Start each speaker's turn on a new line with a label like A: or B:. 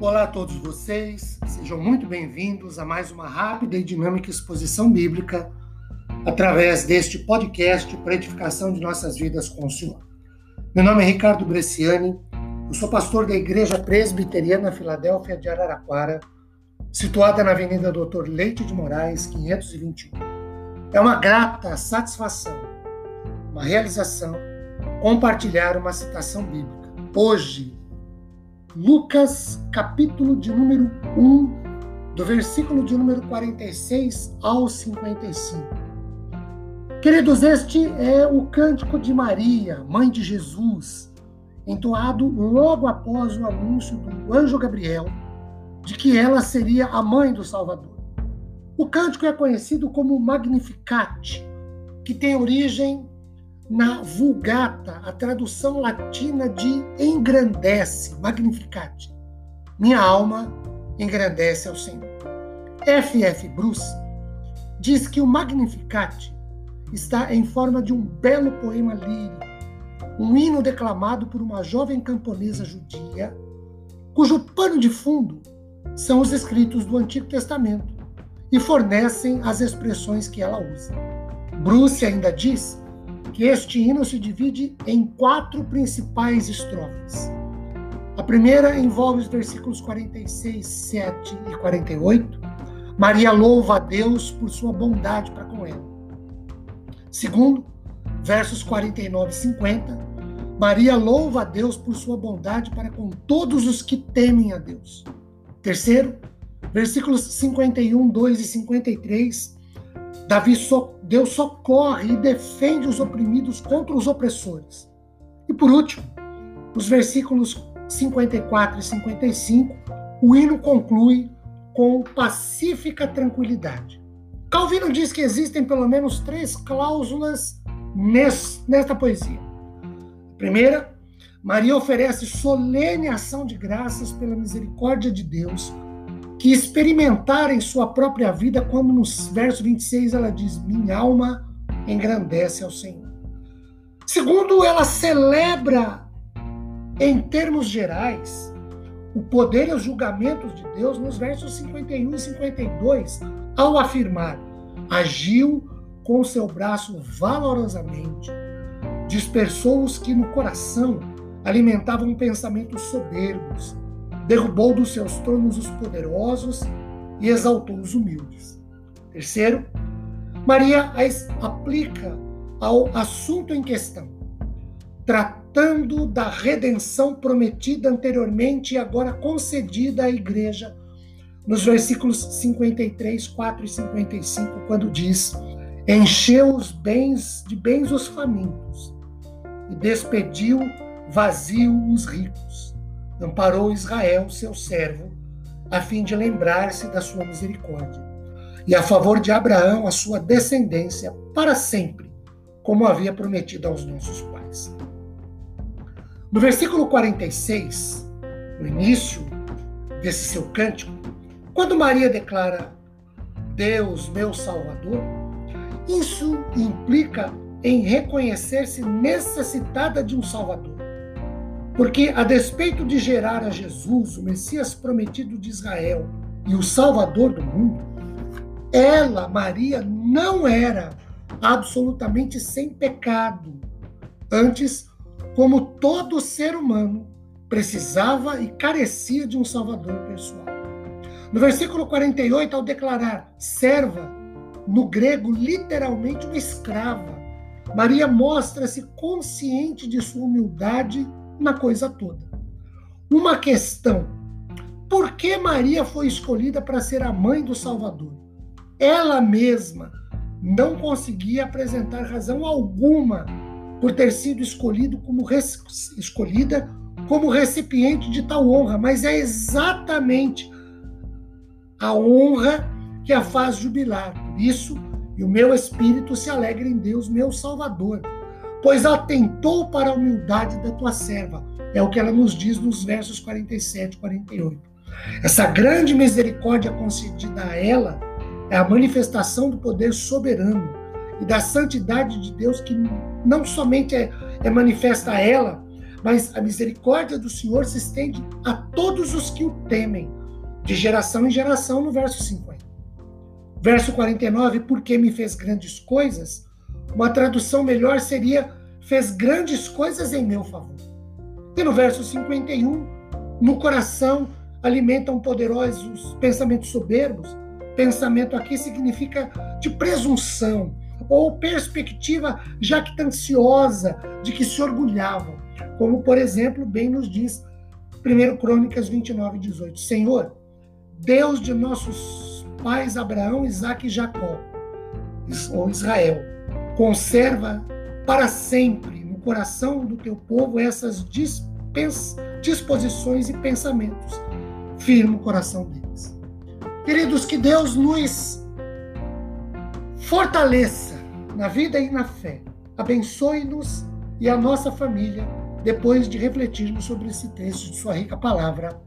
A: Olá a todos vocês, sejam muito bem-vindos a mais uma rápida e dinâmica exposição bíblica através deste podcast para edificação de nossas vidas com o Senhor. Meu nome é Ricardo Bresciani, eu sou pastor da Igreja Presbiteriana Filadélfia de Araraquara, situada na Avenida Doutor Leite de Moraes, 521. É uma grata satisfação, uma realização, compartilhar uma citação bíblica. Hoje, Lucas, capítulo de número 1, do versículo de número 46 ao 55. Queridos, este é o cântico de Maria, mãe de Jesus, entoado logo após o anúncio do anjo Gabriel de que ela seria a mãe do Salvador. O cântico é conhecido como Magnificat, que tem origem na Vulgata, a tradução latina de engrandece, Magnificat. Minha alma engrandece ao Senhor. F. F. Bruce diz que o Magnificat está em forma de um belo poema lírico, um hino declamado por uma jovem camponesa judia, cujo pano de fundo são os escritos do Antigo Testamento e fornecem as expressões que ela usa. Bruce ainda diz que este hino se divide em quatro principais estrofes. A primeira envolve os versículos 46, 7 e 48. Maria louva a Deus por sua bondade para com ela. Segundo, versos 49 e 50. Maria louva a Deus por sua bondade para com todos os que temem a Deus. Terceiro, versículos 51, 2 e 53. Davi so, Deus socorre e defende os oprimidos contra os opressores. E por último, os versículos 54 e 55, o hino conclui com pacífica tranquilidade. Calvino diz que existem pelo menos três cláusulas nesta poesia. Primeira, Maria oferece solene ação de graças pela misericórdia de Deus que experimentarem sua própria vida, como no verso 26 ela diz: Minha alma engrandece ao Senhor. Segundo, ela celebra, em termos gerais, o poder e os julgamentos de Deus nos versos 51 e 52, ao afirmar: agiu com seu braço valorosamente, dispersou os que no coração alimentavam pensamentos soberbos, derrubou dos seus tronos os poderosos e exaltou os humildes. Terceiro, Maria aplica ao assunto em questão, tratando da redenção prometida anteriormente e agora concedida à igreja, nos versículos 53, 4 e 55, quando diz: Encheu os bens de bens os famintos e despediu vazio os ricos amparou Israel, seu servo, a fim de lembrar-se da sua misericórdia, e a favor de Abraão, a sua descendência, para sempre, como havia prometido aos nossos pais. No versículo 46, no início desse seu cântico, quando Maria declara Deus, meu Salvador, isso implica em reconhecer-se necessitada de um Salvador porque, a despeito de gerar a Jesus, o Messias prometido de Israel e o Salvador do mundo, ela, Maria, não era absolutamente sem pecado. Antes, como todo ser humano, precisava e carecia de um Salvador pessoal. No versículo 48, ao declarar serva, no grego, literalmente uma escrava, Maria mostra-se consciente de sua humildade na coisa toda. Uma questão: por que Maria foi escolhida para ser a mãe do Salvador? Ela mesma não conseguia apresentar razão alguma por ter sido escolhido como escolhida como recipiente de tal honra, mas é exatamente a honra que a faz jubilar. Por isso, e o meu espírito se alegra em Deus, meu Salvador pois atentou para a humildade da tua serva. É o que ela nos diz nos versos 47 e 48. Essa grande misericórdia concedida a ela é a manifestação do poder soberano e da santidade de Deus que não somente é, é manifesta a ela, mas a misericórdia do Senhor se estende a todos os que o temem, de geração em geração, no verso 50. Verso 49, porque me fez grandes coisas, uma tradução melhor seria fez grandes coisas em meu favor. E no verso 51, no coração alimentam poderosos pensamentos soberbos. Pensamento aqui significa de presunção ou perspectiva jactanciosa de que se orgulhavam. Como, por exemplo, bem nos diz 1 Crônicas 29, 18. Senhor, Deus de nossos pais Abraão, Isaac e Jacó, ou Israel, conserva para sempre no coração do teu povo essas disposições e pensamentos. Firma o coração deles. Queridos, que Deus nos fortaleça na vida e na fé. Abençoe-nos e a nossa família depois de refletirmos sobre esse texto de Sua rica palavra.